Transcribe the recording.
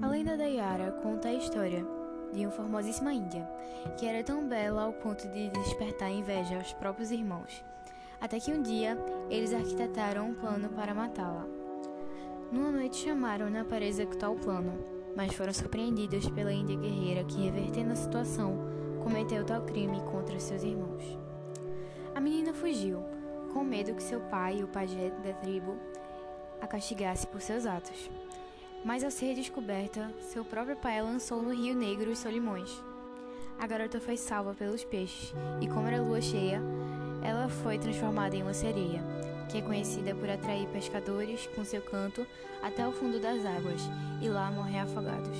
A lenda da Yara conta a história de uma formosíssima índia, que era tão bela ao ponto de despertar inveja aos próprios irmãos, até que um dia eles arquitetaram um plano para matá-la. Numa noite chamaram-na para executar o plano, mas foram surpreendidos pela índia guerreira que, revertendo a situação, cometeu tal crime contra seus irmãos. A menina fugiu, com medo que seu pai, o pajé da tribo, a castigasse por seus atos. Mas ao ser descoberta, seu próprio pai a lançou no Rio Negro os Solimões. A garota foi salva pelos peixes e, como era lua cheia, ela foi transformada em uma sereia, que é conhecida por atrair pescadores com seu canto até o fundo das águas e lá morrer afogados.